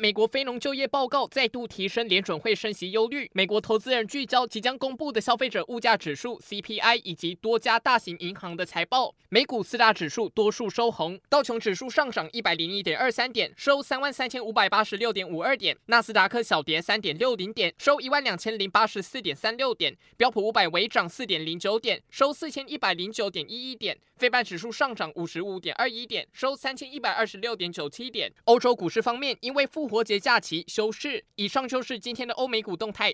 美国非农就业报告再度提升联准会升息忧虑。美国投资人聚焦即将公布的消费者物价指数 CPI 以及多家大型银行的财报。美股四大指数多数收红，道琼指数上涨一百零一点二三点，收三万三千五百八十六点五二点；纳斯达克小跌三点六零点，收一万两千零八十四点三六点；标普五百微涨四点零九点，收四千一百零九点一一点；非半指数上涨五十五点二一点，收三千一百二十六点九七点。欧洲股市方面，因为负复活节假期休市。以上就是今天的欧美股动态。